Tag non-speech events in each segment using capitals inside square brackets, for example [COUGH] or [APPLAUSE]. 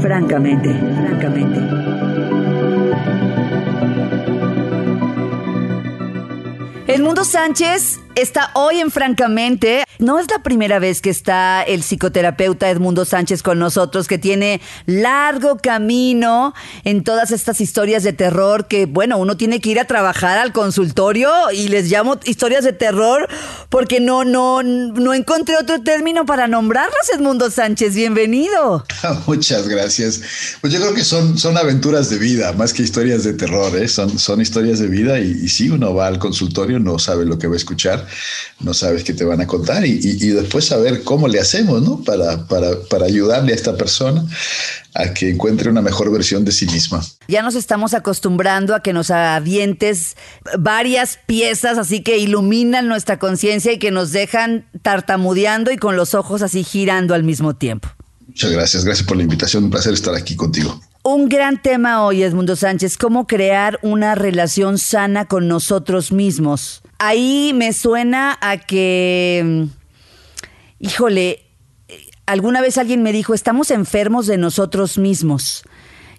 Francamente, francamente. Edmundo Sánchez está hoy en Francamente. No es la primera vez que está el psicoterapeuta Edmundo Sánchez con nosotros, que tiene largo camino en todas estas historias de terror que, bueno, uno tiene que ir a trabajar al consultorio y les llamo historias de terror porque no, no, no encontré otro término para nombrarlas, Edmundo Sánchez. Bienvenido. [LAUGHS] Muchas gracias. Pues yo creo que son, son aventuras de vida, más que historias de terror, ¿eh? son, son historias de vida y, y si uno va al consultorio no sabe lo que va a escuchar, no sabes qué te van a contar y, después saber cómo le hacemos, ¿no? Para, para, ayudarle a esta persona a que encuentre una mejor versión de sí misma. Ya nos estamos acostumbrando a que nos avientes varias piezas así que iluminan nuestra conciencia y que nos dejan tartamudeando y con los ojos así girando al mismo tiempo. Muchas gracias, gracias por la invitación, un placer estar aquí contigo. Un gran tema hoy, Edmundo Sánchez, cómo crear una relación sana con nosotros mismos. Ahí me suena a que, híjole, alguna vez alguien me dijo, estamos enfermos de nosotros mismos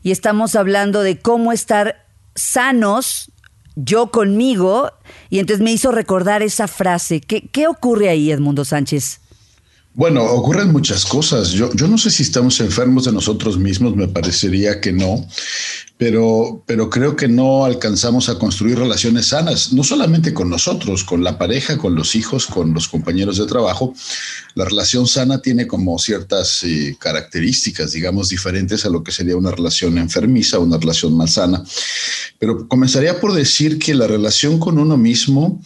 y estamos hablando de cómo estar sanos yo conmigo y entonces me hizo recordar esa frase. ¿Qué, qué ocurre ahí, Edmundo Sánchez? Bueno, ocurren muchas cosas. Yo, yo no sé si estamos enfermos de nosotros mismos, me parecería que no, pero, pero creo que no alcanzamos a construir relaciones sanas, no solamente con nosotros, con la pareja, con los hijos, con los compañeros de trabajo. La relación sana tiene como ciertas eh, características, digamos, diferentes a lo que sería una relación enfermiza, una relación malsana. Pero comenzaría por decir que la relación con uno mismo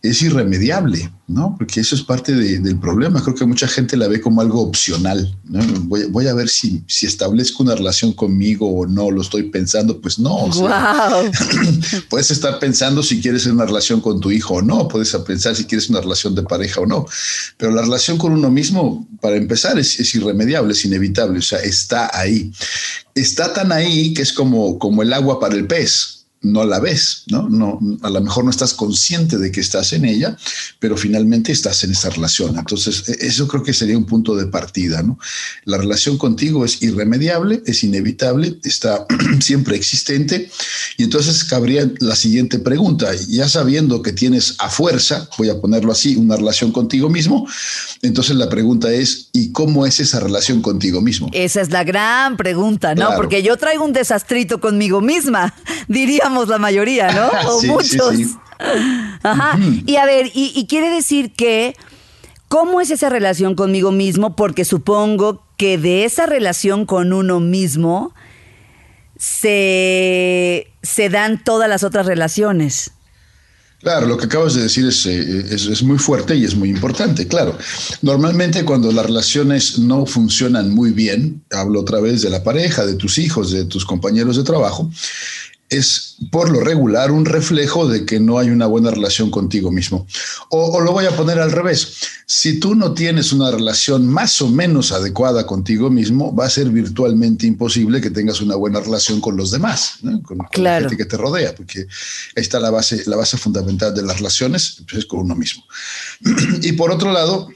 es irremediable. ¿No? Porque eso es parte del problema. Creo que mucha gente la ve como algo opcional. Voy, a ver si, si establezco una relación conmigo o no, lo estoy pensando. Pues no. [LAUGHS] puedes estar pensando si quieres una relación con tu hijo o no, puedes pensar si quieres una relación de pareja o no. Pero la relación con uno mismo, para empezar, es, es irremediable, es inevitable, o sea, está ahí. Está tan ahí que es como, como el agua para el pez no la ves, ¿no? ¿no? A lo mejor no estás consciente de que estás en ella, pero finalmente estás en esa relación. Entonces, e, eso creo que sería un punto de partida, ¿no? La relación contigo es irremediable, es inevitable, está [CLEARS THROAT] siempre existente. Y entonces cabría la siguiente pregunta, ya sabiendo que tienes a fuerza, voy a ponerlo así, una relación contigo mismo, entonces la pregunta es, ¿y cómo es esa relación contigo mismo? Esa es la gran pregunta, ¿no? Porque yo traigo un desastrito conmigo misma, [LAUGHS] diríamos la mayoría, ¿no? [LAUGHS] O muchos. Ajá. Y a ver, y, quiere decir que, ¿cómo es esa relación conmigo mismo? Porque supongo que de esa relación con uno mismo se, se dan todas las otras relaciones. Claro, lo que acabas de decir eh, es, es, muy fuerte y es muy importante, claro. Normalmente cuando las relaciones no funcionan muy bien, hablo otra vez de la pareja, de tus hijos, de tus compañeros de trabajo, es por lo regular un reflejo de que no hay una buena relación contigo mismo. O, lo voy a poner al revés. Si tú no tienes una relación más o menos adecuada contigo mismo, va a ser virtualmente imposible que tengas una buena relación con los demás, con, la gente que te rodea, porque ahí está la base, la base fundamental de las relaciones, pues, es con uno mismo. [CLEARS THROAT] y por otro lado,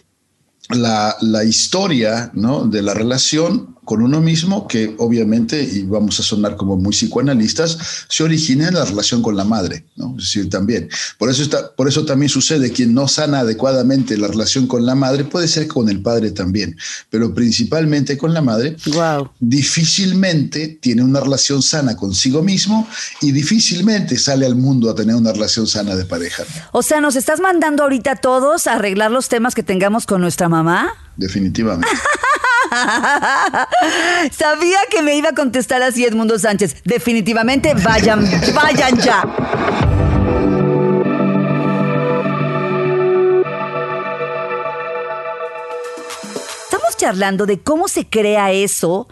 la, la historia ¿no? de la relación con uno mismo, que obviamente, y vamos a sonar como muy psicoanalistas, se origina en la relación con la madre, ¿no? Es decir, también. Por eso, está, por eso también sucede, quien no sana adecuadamente la relación con la madre, puede ser con el padre también, pero principalmente con la madre, wow. difícilmente tiene una relación sana consigo mismo y difícilmente sale al mundo a tener una relación sana de pareja. O sea, ¿nos estás mandando ahorita a todos a arreglar los temas que tengamos con nuestra mamá? Definitivamente. [LAUGHS] [LAUGHS] Sabía que me iba a contestar así Edmundo Sánchez. Definitivamente, vayan, vayan ya. Estamos charlando de cómo se crea eso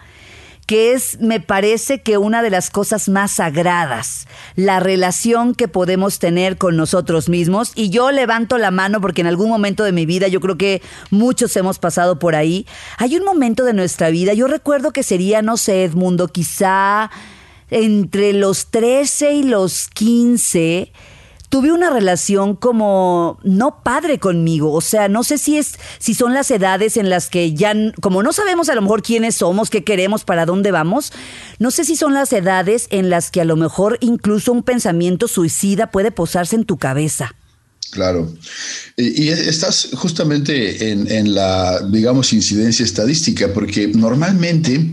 que es, me parece que una de las cosas más sagradas, la relación que podemos tener con nosotros mismos. Y yo levanto la mano porque en algún momento de mi vida, yo creo que muchos hemos pasado por ahí, hay un momento de nuestra vida, yo recuerdo que sería, no sé, Edmundo, quizá entre los 13 y los 15 tuve una relación como no padre conmigo. O sea, no sé si es, si son las edades en las que ya, como no sabemos a lo mejor quiénes somos, qué queremos, para dónde vamos, no sé si son las edades en las que a lo mejor incluso un pensamiento suicida puede posarse en tu cabeza. Claro. Y, estás justamente en, en, la, digamos, incidencia estadística, porque normalmente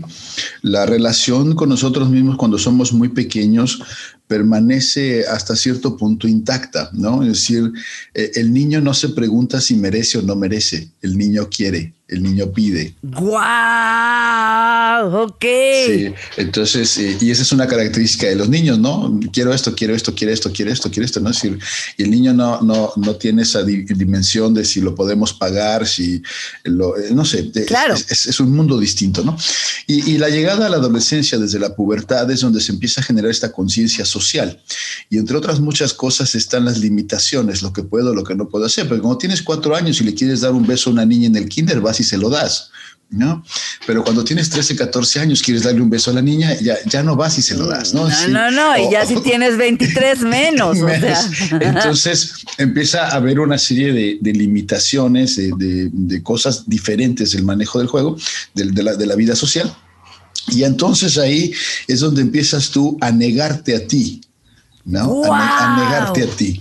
la relación con nosotros mismos cuando somos muy pequeños permanece hasta cierto punto intacta, ¿no? Es decir, eh, el niño no se pregunta si merece o no merece, el niño quiere, el niño pide. ¡Guau! Ok. Sí, entonces, eh, y esa es una característica de los niños, ¿no? Quiero esto, quiero esto, quiero esto, quiero esto, quiero esto, ¿no? Es decir, y el niño no, no, no tiene esa dimensión de si lo podemos pagar, si lo, eh, no sé, claro. es, un mundo distinto, ¿no? Y, y la llegada a la adolescencia desde la pubertad es donde se empieza a generar esta conciencia social social. Y entre otras muchas cosas están las limitaciones, lo que puedo, lo que no puedo hacer. Porque cuando tienes cuatro años y le quieres dar un beso a una niña en el kinder, vas y se lo das. ¿no? Pero cuando tienes 13, 14 años, quieres darle un beso a la niña, ya, ya no vas y se lo das, ¿no? No, no, no, y ya si [LAUGHS] tienes 23 menos. Entonces empieza a haber una serie de, limitaciones, de, cosas diferentes del manejo del juego, de, la, de la vida social. Y entonces ahí es donde empiezas tú a negarte a ti, ¿no? A, negarte a ti.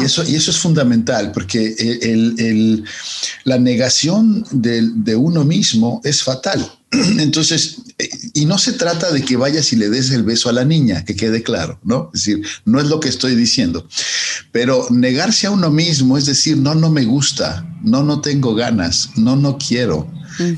Y eso, y eso es fundamental, porque el, la negación de, uno mismo es fatal. [CLEARS THROAT] Entonces, y no se trata de que vayas y le des el beso a la niña, que quede claro, ¿no? Es decir, no es lo que estoy diciendo. Pero negarse a uno mismo es decir, no, no me gusta, no, no tengo ganas, no, no quiero.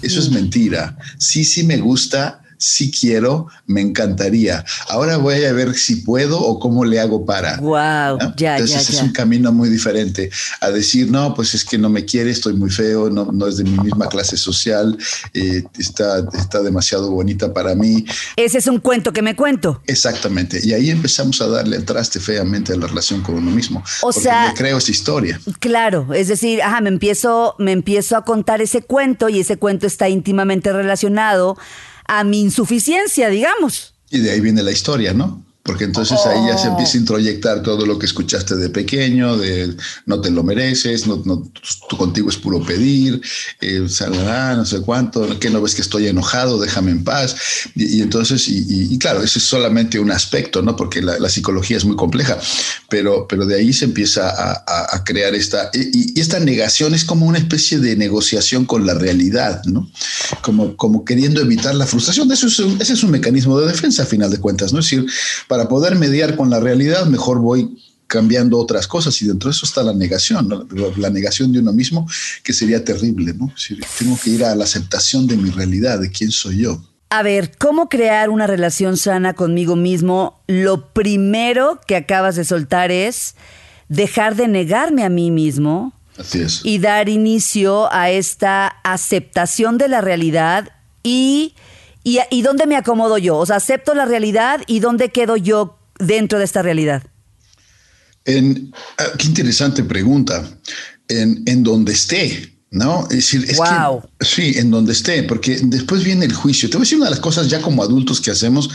Eso es mentira. Sí, sí me gusta, si quiero, me encantaría. Ahora voy a ver si puedo o cómo le hago para. Wow, ya, Entonces es un camino muy diferente a decir, no, pues es que no me quiere, estoy muy feo, no, no es de mi misma clase social, eh, está, está demasiado bonita para mí. Ese es un cuento que me cuento. Exactamente. Y ahí empezamos a darle el traste feamente a la relación con uno mismo. O sea, creo esa historia. Claro, es decir, ajá, me empiezo, me empiezo a contar ese cuento y ese cuento está íntimamente relacionado a mi insuficiencia, digamos. Y de ahí viene la historia, ¿no? Porque entonces ahí ya se empieza a introyectar todo lo que escuchaste de pequeño, de no te lo mereces, no, no tú contigo es puro pedir, eh, no sé cuánto, que no ves que estoy enojado, déjame en paz. Y, entonces, y, claro, ese es solamente un aspecto, ¿no? Porque la, psicología es muy compleja, pero, pero de ahí se empieza a, crear esta, y, esta negación es como una especie de negociación con la realidad, ¿no? Como, como queriendo evitar la frustración. Eso es ese es un mecanismo de defensa, a final de cuentas, ¿no? Es decir, para poder mediar con la realidad, mejor voy cambiando otras cosas y dentro de eso está la negación, la negación de uno mismo, que sería terrible, ¿no? tengo que ir a la aceptación de mi realidad, de quién soy yo. A ver, ¿cómo crear una relación sana conmigo mismo? Lo primero que acabas de soltar es dejar de negarme a mí mismo Así es. y dar inicio a esta aceptación de la realidad y ¿Y, dónde me acomodo yo? O sea, acepto la realidad y dónde quedo yo dentro de esta realidad. En, ah, qué interesante pregunta. En, en donde esté, ¿no? Es decir, es que, sí, en donde esté, porque después viene el juicio. Te voy a decir una de las cosas ya como adultos que hacemos,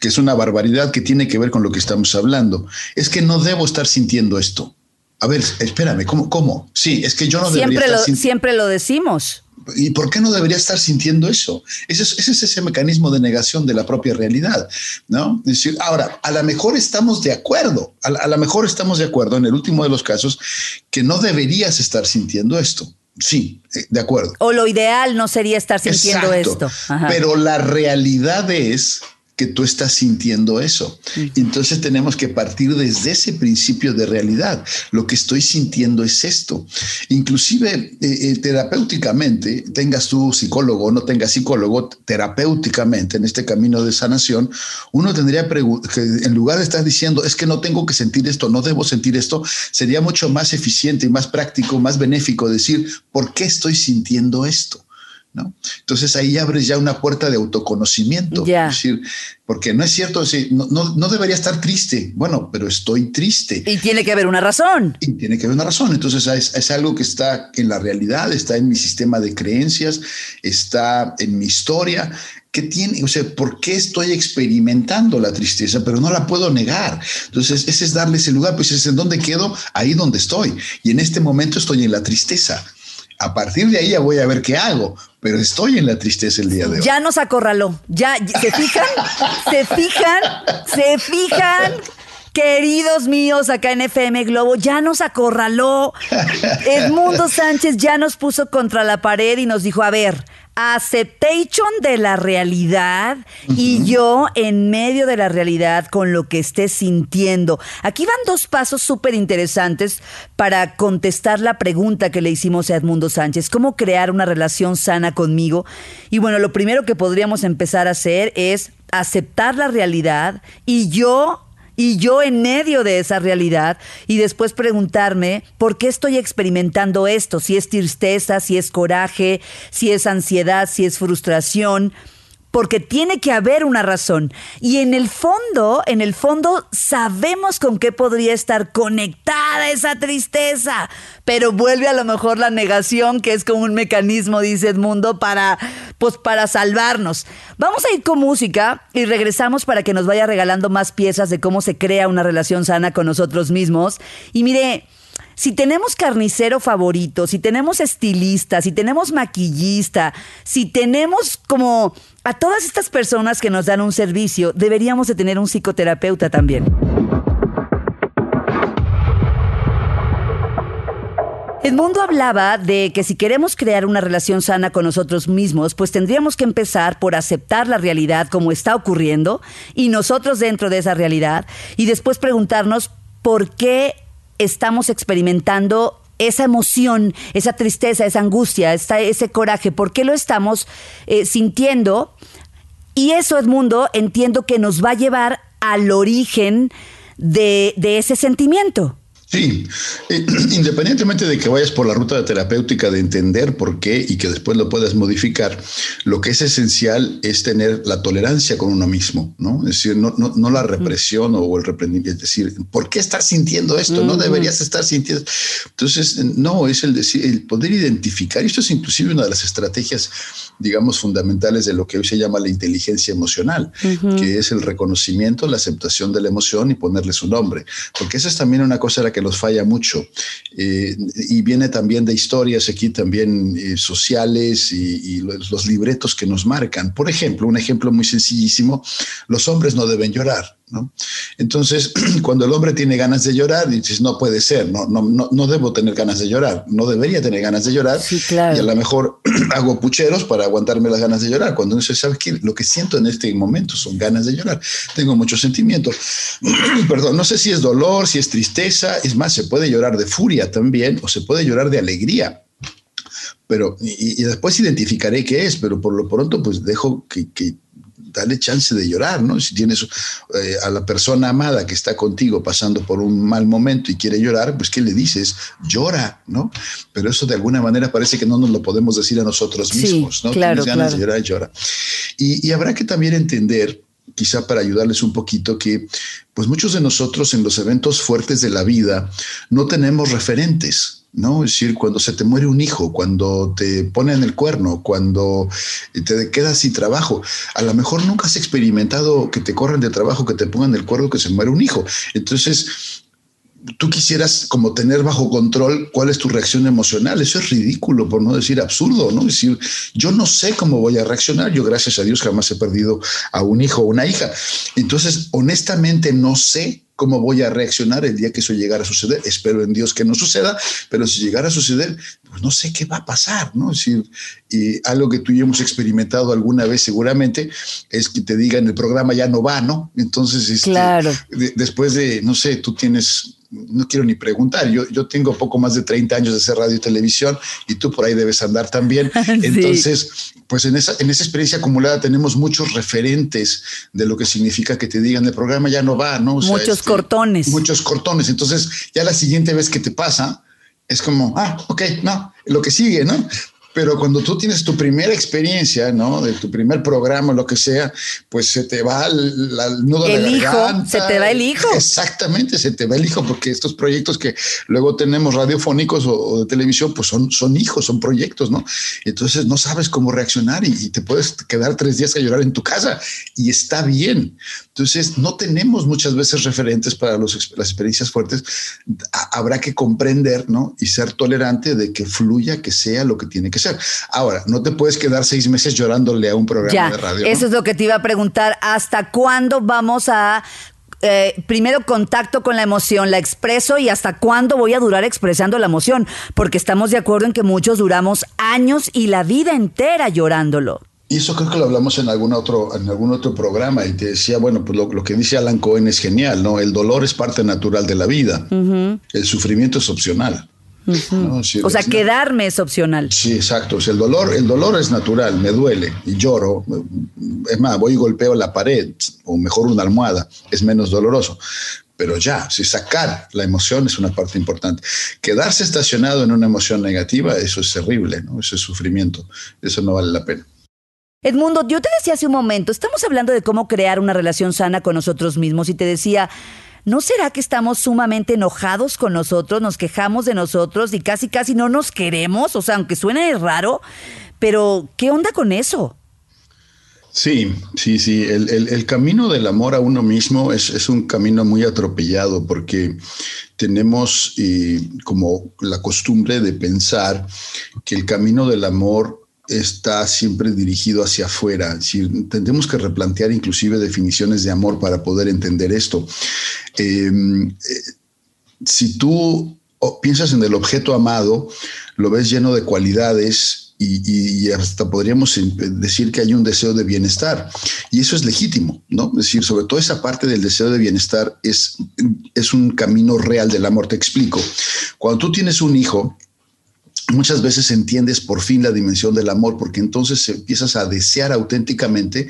que es una barbaridad que tiene que ver con lo que estamos hablando, es que no debo estar sintiendo esto. A ver, espérame, ¿cómo? cómo? Sí, es que yo no siempre debería lo, Siempre lo decimos. ¿Y por qué no debería estar sintiendo eso? Ese es, ese mecanismo de negación de la propia realidad, ¿no? Es decir, ahora, a lo mejor estamos de acuerdo, a, lo mejor estamos de acuerdo en el último de los casos que no deberías estar sintiendo esto. Sí, eh, de acuerdo. O lo ideal no sería estar sintiendo esto. Pero la realidad es que tú estás sintiendo eso. Entonces tenemos que partir desde ese principio de realidad. Lo que estoy sintiendo es esto. Inclusive eh, eh, terapéuticamente, tengas tú psicólogo o no tengas psicólogo, terapéuticamente en este camino de sanación, uno tendría que en lugar de estar diciendo, es que no tengo que sentir esto, no debo sentir esto, sería mucho más eficiente y más práctico, más benéfico decir, ¿por qué estoy sintiendo esto? ¿No? Entonces ahí abres ya una puerta de autoconocimiento. Es decir, porque no es cierto, no, no, debería estar triste. Bueno, pero estoy triste. Y tiene que haber una razón. Y tiene que haber una razón. Entonces es, es algo que está en la realidad, está en mi sistema de creencias, está en mi historia ¿Qué tiene? O sea, ¿por qué estoy experimentando la tristeza, pero no la puedo negar? Entonces, ese es darle ese lugar, pues es en dónde quedo, ahí donde estoy. Y en este momento estoy en la tristeza. A partir de ahí ya voy a ver qué hago, pero estoy en la tristeza el día de hoy. Ya nos acorraló. Ya, ¿se fijan? ¿Se fijan? ¿Se fijan? Queridos míos, acá en FM Globo, ya nos acorraló. [LAUGHS] Edmundo Sánchez ya nos puso contra la pared y nos dijo, a ver, aceptation de la realidad y yo en medio de la realidad con lo que estés sintiendo. Aquí van dos pasos súper interesantes para contestar la pregunta que le hicimos a Edmundo Sánchez, cómo crear una relación sana conmigo. Y bueno, lo primero que podríamos empezar a hacer es aceptar la realidad y yo y yo en medio de esa realidad y después preguntarme por qué estoy experimentando esto, si es tristeza, si es coraje, si es ansiedad, si es frustración porque tiene que haber una razón. Y en el fondo, en el fondo sabemos con qué podría estar conectada esa tristeza, pero vuelve a lo mejor la negación, que es como un mecanismo, dice Edmundo, para, pues, para salvarnos. Vamos a ir con música y regresamos para que nos vaya regalando más piezas de cómo se crea una relación sana con nosotros mismos. Y mire, si tenemos carnicero favorito, si tenemos estilista, si tenemos maquillista, si tenemos como a todas estas personas que nos dan un servicio, deberíamos de tener un psicoterapeuta también. Edmundo hablaba de que si queremos crear una relación sana con nosotros mismos, pues tendríamos que empezar por aceptar la realidad como está ocurriendo y nosotros dentro de esa realidad y después preguntarnos por qué estamos experimentando esa emoción, esa tristeza, esa angustia, ese coraje, ¿por qué lo estamos eh, sintiendo? Y eso, Edmundo, entiendo que nos va a llevar al origen de ese sentimiento. Sí, eh, [CLEARS THROAT] independientemente de que vayas por la ruta terapéutica de entender por qué y que después lo puedas modificar, lo que es esencial es tener la tolerancia con uno mismo, ¿no? Es decir, no, no, la represión o el reprendimiento, es decir, ¿por qué estás sintiendo esto? No deberías estar sintiendo. Entonces, no, es el, decir, el poder identificar, y esto es inclusive una de las estrategias, digamos, fundamentales de lo que hoy se llama la inteligencia emocional, que es el reconocimiento, la aceptación de la emoción y ponerle su nombre, porque esa es también una cosa a la que los falla mucho. Eh, y viene también de historias aquí también eh, sociales y, los, libretos que nos marcan. Por ejemplo, un ejemplo muy sencillísimo, los hombres no deben llorar. Entonces, [CLEARS THROAT] cuando el hombre tiene ganas de llorar, dices, no puede ser, no, no, no, no debo tener ganas de llorar, no debería tener ganas de llorar. Y a lo mejor [CLEARS THROAT] hago pucheros para aguantarme las ganas de llorar. Cuando uno se sabe que lo que siento en este momento son ganas de llorar. Tengo muchos sentimientos. [CLEARS THROAT] Perdón, no sé si es dolor, si es tristeza. Es más, se puede llorar de furia también o se puede llorar de alegría pero y, después identificaré qué es, pero por lo pronto pues dejo que, que, dale chance de llorar, ¿no? Si tienes eh, a la persona amada que está contigo pasando por un mal momento y quiere llorar, pues ¿qué le dices? Llora, ¿no? Pero eso de alguna manera parece que no nos lo podemos decir a nosotros mismos, ¿no? Claro, Tienes ganas de llorar, llora. Y, y habrá que también entender quizá para ayudarles un poquito, que pues muchos de nosotros en los eventos fuertes de la vida no tenemos referentes. ¿No? Es decir, cuando se te muere un hijo, cuando te ponen el cuerno, cuando te quedas sin trabajo, a lo mejor nunca has experimentado que te corran de trabajo, que te pongan el cuerno, que se muere un hijo. Entonces, tú quisieras como tener bajo control cuál es tu reacción emocional. Eso es ridículo, por no decir absurdo, ¿no? Es decir, yo no sé cómo voy a reaccionar. Yo, gracias a Dios, jamás he perdido a un hijo o una hija. Entonces, honestamente, no sé cómo voy a reaccionar el día que eso llegara a suceder. Espero en Dios que no suceda, pero si llegara a suceder, pues no sé qué va a pasar, ¿no? Es decir, y algo que tú y yo hemos experimentado alguna vez seguramente es que te digan el programa ya no va, ¿no? Entonces, este, claro. después de, no sé, tú tienes no quiero ni preguntar, yo, yo tengo poco más de 30 años de hacer radio y televisión y tú por ahí debes andar también. [LAUGHS] Entonces, pues en esa, en esa experiencia acumulada tenemos muchos referentes de lo que significa que te digan el programa ya no va, ¿no? muchos este, cortones. Muchos cortones. Entonces, ya la siguiente vez que te pasa, es como, ah, ok, no, lo que sigue, ¿no? Pero cuando tú tienes tu primera experiencia, ¿no? De tu primer programa, lo que sea, pues se te va el, nudo de la hijo, Se te va el hijo. Exactamente, se te va el hijo, porque estos proyectos que luego tenemos radiofónicos o, de televisión, pues son, son hijos, son proyectos, ¿no? Entonces no sabes cómo reaccionar y, te puedes quedar tres días a llorar en tu casa y está bien. Entonces no tenemos muchas veces referentes para los, las experiencias fuertes. Habrá que comprender, ¿no? Y ser tolerante de que fluya, que sea lo que tiene que Ahora, no te puedes quedar seis meses llorándole a un programa de radio. Eso es lo que te iba a preguntar. ¿Hasta cuándo vamos a eh, primero contacto con la emoción, la expreso y hasta cuándo voy a durar expresando la emoción, porque estamos de acuerdo en que muchos duramos años y la vida entera llorándolo. Y eso creo que lo hablamos en algún otro, en algún otro programa y te decía, bueno, pues lo, que dice Alan Cohen es genial, ¿no? El dolor es parte natural de la vida, el sufrimiento es opcional o sea, quedarme es opcional. Sí, exacto. el dolor, el dolor es natural, me duele y lloro. Es más, voy y golpeo la pared, o mejor una almohada, es menos doloroso. Pero ya, si sacar la emoción es una parte importante. Quedarse estacionado en una emoción negativa, eso es terrible, ¿no? Eso es sufrimiento. Eso no vale la pena. Edmundo, yo te decía hace un momento, estamos hablando de cómo crear una relación sana con nosotros mismos y te decía, ¿No será que estamos sumamente enojados con nosotros, nos quejamos de nosotros y casi casi no nos queremos? O sea, aunque suene raro, pero ¿qué onda con eso? Sí, sí, sí. El, camino del amor a uno mismo es, un camino muy atropellado porque tenemos eh, como la costumbre de pensar que el camino del amor está siempre dirigido hacia afuera. Si tendremos que replantear inclusive definiciones de amor para poder entender esto. Em, eh, si tú piensas en el objeto amado, lo ves lleno de cualidades y, hasta podríamos decir que hay un deseo de bienestar. Y eso es legítimo, ¿no? Es decir, sobre todo esa parte del deseo de bienestar es, es un camino real del amor. Te explico. Cuando tú tienes un hijo, muchas veces entiendes por fin la dimensión del amor, porque entonces empiezas a desear auténticamente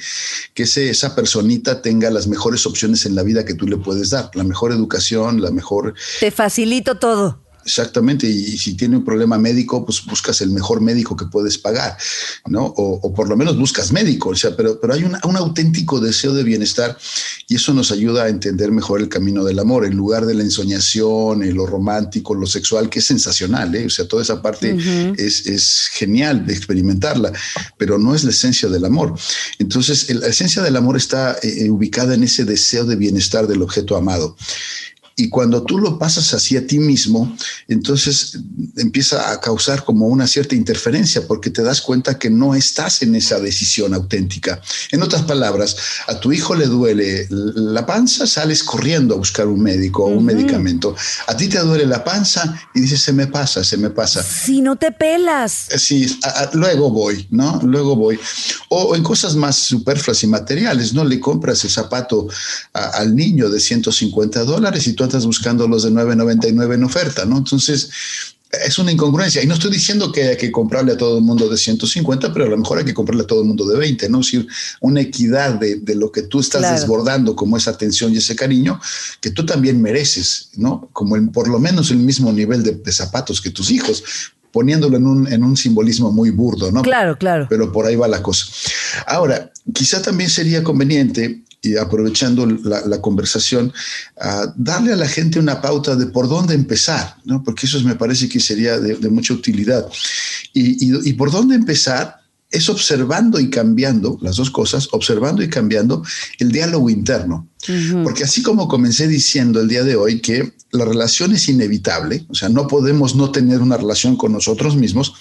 que esa personita tenga las mejores opciones en la vida que tú le puedes dar, la mejor educación, la mejor... Te facilito todo. Exactamente, y, si tiene un problema médico, pues buscas el mejor médico que puedes pagar, ¿no? O, por lo menos buscas médico, o sea, pero, pero hay un, auténtico deseo de bienestar y eso nos ayuda a entender mejor el camino del amor, en lugar de la ensoñación, lo romántico, lo sexual, que es sensacional, ¿eh? O sea, toda esa parte es, genial de experimentarla, pero no es la esencia del amor. Entonces, la esencia del amor está eh, ubicada en ese deseo de bienestar del objeto amado. Y cuando tú lo pasas así a ti mismo, entonces empieza a causar como una cierta interferencia porque te das cuenta que no estás en esa decisión auténtica. En otras palabras, a tu hijo le duele la panza, sales corriendo a buscar un médico o un medicamento. A ti te duele la panza y dices, se me pasa, se me pasa. Si no te pelas. Eh, sí, luego voy, ¿no? Luego voy. O, en cosas más superfluas y materiales, ¿no? Le compras el zapato al niño de 150 dólares y tú estás buscando los de 9.99 en oferta, ¿no? Entonces, es una incongruencia. Y no estoy diciendo que hay que comprarle a todo el mundo de 150, pero a lo mejor hay que comprarle a todo el mundo de 20, ¿no? Es decir, una equidad de, lo que tú estás desbordando como esa atención y ese cariño que tú también mereces, ¿no? Como por lo menos el mismo nivel de, de zapatos que tus hijos poniéndolo en un, en un simbolismo muy burdo, ¿no? Claro, claro. Pero por ahí va la cosa. Ahora, quizá también sería conveniente y aprovechando la, conversación, darle a la gente una pauta de por dónde empezar, ¿no? porque eso me parece que sería de, mucha utilidad. Y, y, por dónde empezar es observando y cambiando, las dos cosas, observando y cambiando el diálogo interno. Porque así como comencé diciendo el día de hoy que la relación es inevitable, o sea, no podemos no tener una relación con nosotros mismos,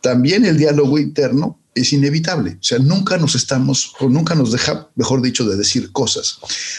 también el diálogo interno es inevitable. O sea, nunca nos estamos, o nunca nos deja, mejor dicho, de decir cosas.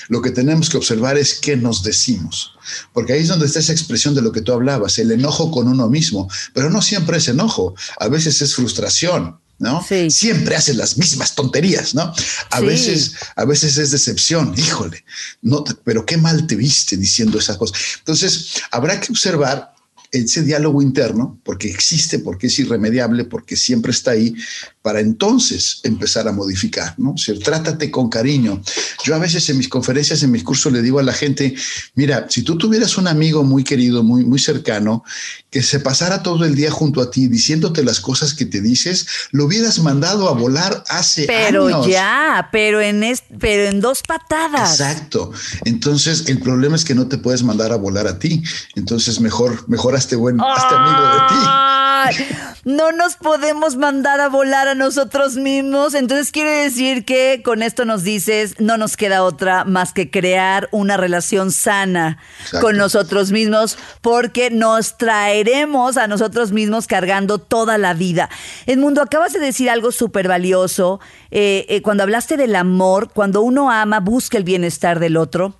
Lo que tenemos que observar es qué nos decimos. Porque ahí es donde está esa expresión de lo que tú hablabas, el enojo con uno mismo. Pero no siempre es enojo, a veces es frustración. ¿no? Siempre hace las mismas tonterías, ¿no? A veces, a veces es decepción, híjole, no, pero qué mal te viste diciendo esas cosas. Entonces, habrá que observar ese diálogo interno, porque existe, porque es irremediable, porque siempre está ahí, para entonces empezar a modificar, ¿no? O sea, trátate con cariño. Yo a veces en mis conferencias, en mis cursos, le digo a la gente, mira, si tú tuvieras un amigo muy querido, muy, muy cercano, que se pasara todo el día junto a ti diciéndote las cosas que te dices, lo hubieras mandado a volar hace pero años. Pero ya, pero en, pero en dos patadas. Exacto. Entonces, el problema es que no te puedes mandar a volar a ti. Entonces, mejor, mejor hazte buen, hazte amigo de ti. No nos podemos mandar a volar a nosotros mismos. Entonces quiere decir que con esto nos dices, no nos queda otra más que crear una relación sana con nosotros mismos, porque nos traeremos a nosotros mismos cargando toda la vida. Edmundo, acabas de decir algo súper valioso. Eh, eh, cuando hablaste del amor, cuando uno ama, busca el bienestar del otro.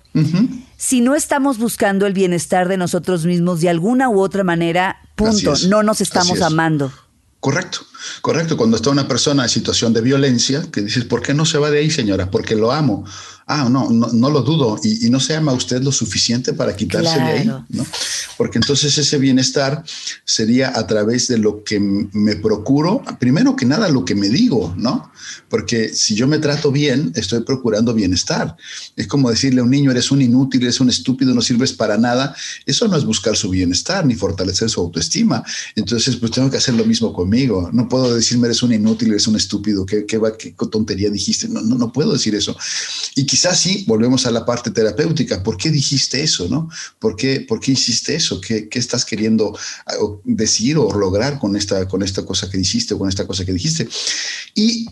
Si no estamos buscando el bienestar de nosotros mismos de alguna u otra manera, punto, no nos estamos amando. Correcto, correcto. Cuando está una persona en situación de violencia, que dices, ¿por qué no se va de ahí, señora? Porque lo amo. Ah, no, no, lo dudo. Y, no se ama usted lo suficiente para quitarse de ahí, ¿no? Porque entonces ese bienestar sería a través de lo que me procuro, primero que nada lo que me digo, ¿no? Porque si yo me trato bien, estoy procurando bienestar. Es como decirle a un niño, eres un inútil, eres un estúpido, no sirves para nada. Eso no es buscar su bienestar ni fortalecer su autoestima. Entonces, pues tengo que hacer lo mismo conmigo. No puedo decirme, eres un inútil, eres un estúpido, qué, qué, qué tontería dijiste. No, no, no puedo decir eso. Y quizás sí, volvemos a la parte terapéutica. ¿Por qué dijiste eso? ¿no? ¿Por, qué, por qué hiciste eso? ¿Qué, qué estás queriendo ah, decir o lograr con esta, con esta cosa que dijiste o con esta cosa que dijiste? Y,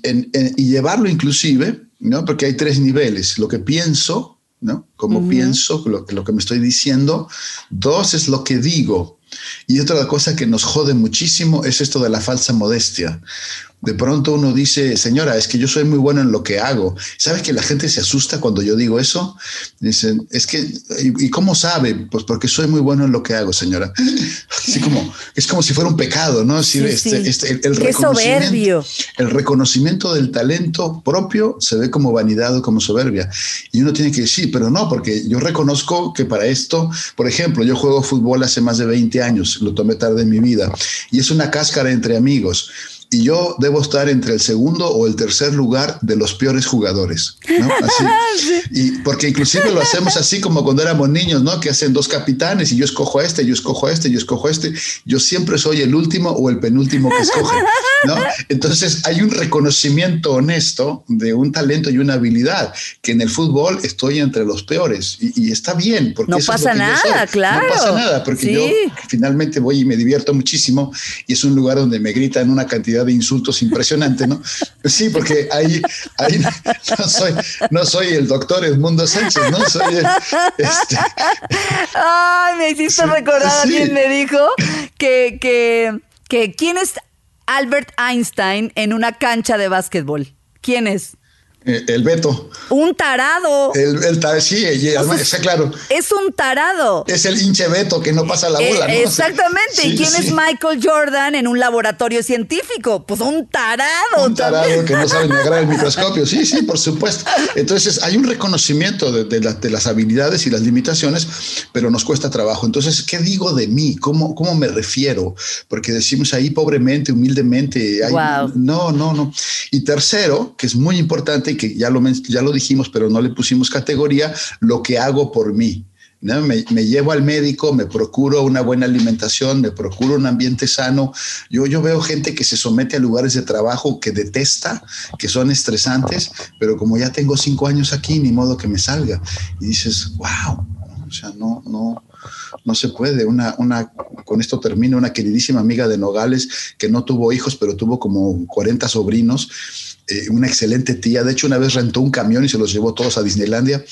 y llevarlo inclusive, ¿no? porque hay tres niveles. Lo que pienso, ¿no? Como pienso, lo, lo que me estoy diciendo. Dos es lo que digo. Y otra cosa que nos jode muchísimo es esto de la falsa modestia. De pronto uno dice, señora, es que yo soy muy bueno en lo que hago. ¿Sabes que la gente se asusta cuando yo digo eso? Dicen, es que, ¿y, cómo sabe? Pues porque soy muy bueno en lo que hago, señora. [LAUGHS] Así [LAUGHS] como, es como si fuera un pecado, ¿no? Este, este, el, reconocimiento, el reconocimiento del talento propio se ve como vanidad o como soberbia. Y uno tiene que decir, pero no, porque yo reconozco que para esto, por ejemplo, yo juego fútbol hace más de 20 años, lo tomé tarde en mi vida, y es una cáscara entre amigos y yo debo estar entre el segundo o el tercer lugar de los peores jugadores. ¿no? Así. [LAUGHS] Y porque inclusive lo hacemos así como cuando éramos niños, ¿no? Que hacen dos capitanes y yo escojo a este, yo escojo a este, yo escojo a este. Yo siempre soy el último o el penúltimo que escoge, ¿no? Entonces hay un reconocimiento honesto de un talento y una habilidad que en el fútbol estoy entre los peores y, está bien. Porque no pasa nada, claro. No pasa nada porque yo finalmente voy y me divierto muchísimo y es un lugar donde me gritan una cantidad de insultos impresionante, ¿no? Sí, porque ahí, ahí [LAUGHS] no, soy, no soy el doctor Edmundo Sánchez, ¿no? Soy el, este, Ay, me hiciste recordar, alguien me dijo que, que, que ¿quién es Albert Einstein en una cancha de básquetbol? ¿Quién es? Eh, el Beto. Un tarado. El, el sí, está claro. Es un tarado. Es el hinche Beto que no pasa la bola, ¿no? [LAUGHS] Exactamente. ¿Y quién es Michael Jordan en un laboratorio científico? Pues un tarado. Un tarado que no sabe negar el [LAUGHS] microscopio. Sí, sí, por supuesto. Entonces hay un reconocimiento de, de, las habilidades y las limitaciones, pero nos cuesta trabajo. Entonces, ¿qué digo de mí? ¿Cómo, cómo me refiero? Porque decimos ahí pobremente, humildemente. No, no, no. Y tercero, que es muy importante, que ya lo, ya lo dijimos, pero no le pusimos categoría, lo que hago por mí. Me, llevo al médico, me procuro una buena alimentación, me procuro un ambiente sano. Yo, yo veo gente que se somete a lugares de trabajo que detesta, que son estresantes, pero como ya tengo cinco años aquí, ni modo que me salga. Y dices, wow, o sea, no, no, no se puede. Una, una, con esto termino, una queridísima amiga de Nogales que no tuvo hijos, pero tuvo como 40 sobrinos eh, una excelente tía. De hecho, una vez rentó un camión y se los llevó todos a Disneylandia.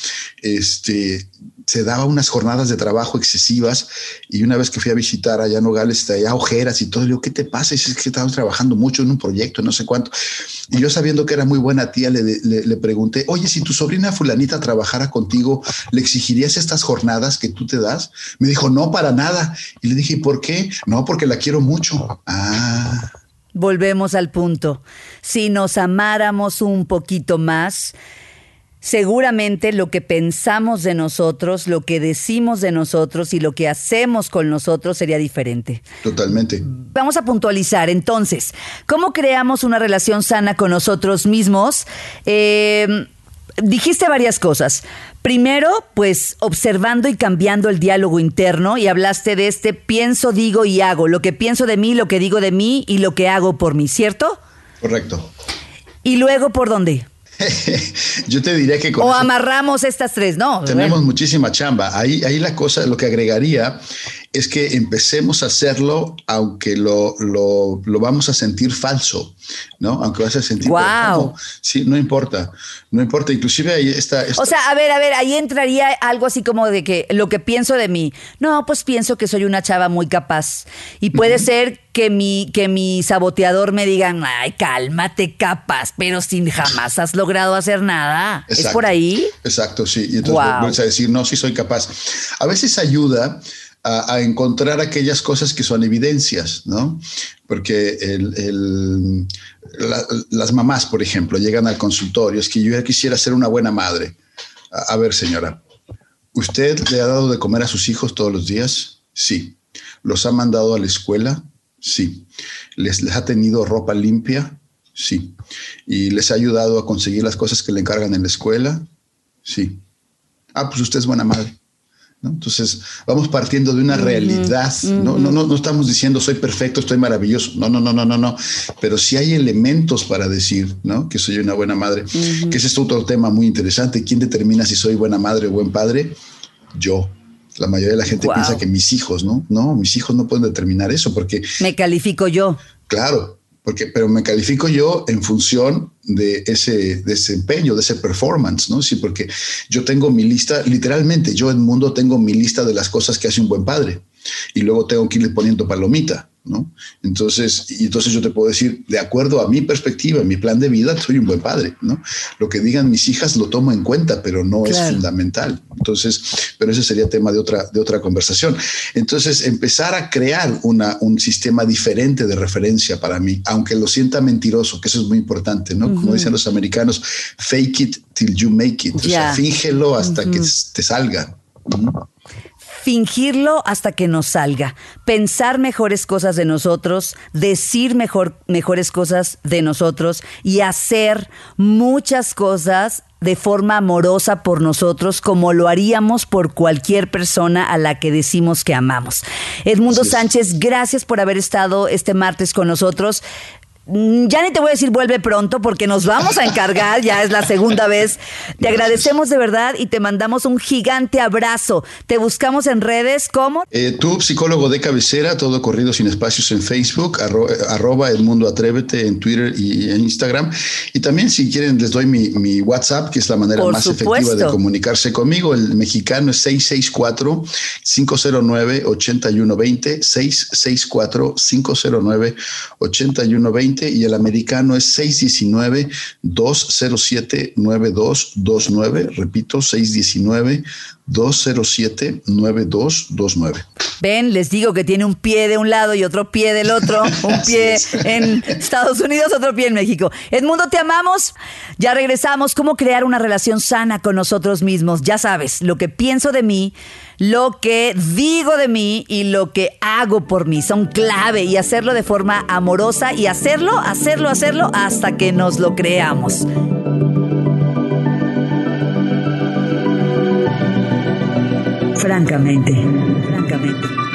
Este, se daba unas jornadas de trabajo excesivas y una vez que fui a visitar allá en Nogales, traía ojeras y todo, le digo, ¿qué te pasa? Y es que estabas trabajando mucho en un proyecto, no sé cuánto. Y yo sabiendo que era muy buena tía, le, le, pregunté, oye, si tu sobrina fulanita trabajara contigo, ¿le exigirías estas jornadas que tú te das? Me dijo, no, para nada. Y le dije, ¿por qué? No, porque la quiero mucho. Ah. Volvemos al punto. Si nos amáramos un poquito más, seguramente lo que pensamos de nosotros, lo que decimos de nosotros y lo que hacemos con nosotros sería diferente. Totalmente. Vamos a puntualizar entonces, ¿cómo creamos una relación sana con nosotros mismos? Eh, dijiste varias cosas. Primero, pues observando y cambiando el diálogo interno y hablaste de este pienso, digo y hago, lo que pienso de mí, lo que digo de mí y lo que hago por mí, ¿cierto? Correcto. ¿Y luego por dónde? [LAUGHS] Yo te diría que con o amarramos estas tres, ¿no? Tenemos muchísima chamba. Ahí, ahí la cosa, lo que agregaría es que empecemos a hacerlo aunque lo, lo, lo vamos a sentir falso, ¿no? Aunque vas a sentir... Wow. Sí, no importa, no importa. Inclusive ahí está, O sea, a ver, a ver, ahí entraría algo así como de que lo que pienso de mí, no, pues pienso que soy una chava muy capaz. Y puede ser que mi, que mi saboteador me digan, ay, cálmate, capaz, pero sin jamás has logrado hacer nada. ¿Es por ahí? Exacto, sí. Y entonces vuelves a decir, no, sí soy capaz. A veces ayuda a, encontrar aquellas cosas que son evidencias, ¿no? Porque las mamás, por ejemplo, llegan al consultorio, es que yo ya quisiera ser una buena madre. A, ver, señora, ¿usted le ha dado de comer a sus hijos todos los días? Sí. ¿Los ha mandado a la escuela? Sí. ¿Les, les ha tenido ropa limpia? Sí. ¿Y les ha ayudado a conseguir las cosas que le encargan en la escuela? Sí. Ah, pues usted es buena madre. Entonces, vamos partiendo de una realidad, ¿no? No, no, no estamos diciendo soy perfecto, estoy maravilloso, no, no, no, no, no, no, pero sí hay elementos para decir, ¿no? Que soy una buena madre, que ese es otro tema muy interesante. ¿Quién determina si soy buena madre o buen padre? Yo. La mayoría de la gente piensa que mis hijos, ¿no? No, mis hijos no pueden determinar eso porque... Me califico yo. Claro, porque, pero me califico yo en función de ese desempeño, de ese performance, ¿no? Sí, porque yo tengo mi lista, literalmente, yo en mundo tengo mi lista de las cosas que hace un buen padre y luego tengo que irle poniendo palomita. ¿No? Entonces, y entonces yo te puedo decir, de acuerdo a mi perspectiva, mi plan de vida, soy un buen padre, ¿no? Lo que digan mis hijas lo tomo en cuenta, pero no es fundamental. Entonces, pero ese sería tema de otra, de otra conversación. Entonces, empezar a crear una, un sistema diferente de referencia para mí, aunque lo sienta mentiroso, que eso es muy importante, ¿no? Como dicen los americanos, fake it till you make it. O sea, fíngelo hasta que te salga fingirlo hasta que nos salga, pensar mejores cosas de nosotros, decir mejor, mejores cosas de nosotros y hacer muchas cosas de forma amorosa por nosotros como lo haríamos por cualquier persona a la que decimos que amamos. Edmundo Sánchez, gracias por haber estado este martes con nosotros. Mm, ya ni te voy a decir vuelve pronto porque nos vamos a encargar, ya es la segunda vez. Te agradecemos de verdad y te mandamos un gigante abrazo. Te buscamos en redes como... Eh, tú, psicólogo de cabecera, todo corrido sin espacios en Facebook, arroba el mundo atrévete en Twitter y en Instagram. Y también si quieren les doy mi, WhatsApp, que es la manera más efectiva de comunicarse conmigo. El mexicano es 664-509-8120, 664-509-8120 y el americano es 619-207-9229. Repito, 619-207-9229. Ven, les digo que tiene un pie de un lado y otro pie del otro, [LAUGHS] un pie en Estados Unidos, otro pie en México. Edmundo, te amamos. Ya regresamos. ¿Cómo crear una relación sana con nosotros mismos? Ya sabes, lo que pienso de mí, lo que digo de mí y lo que hago por mí son clave y hacerlo de forma amorosa y hacerlo, hacerlo, hacerlo hasta que nos lo creamos. Francamente, francamente.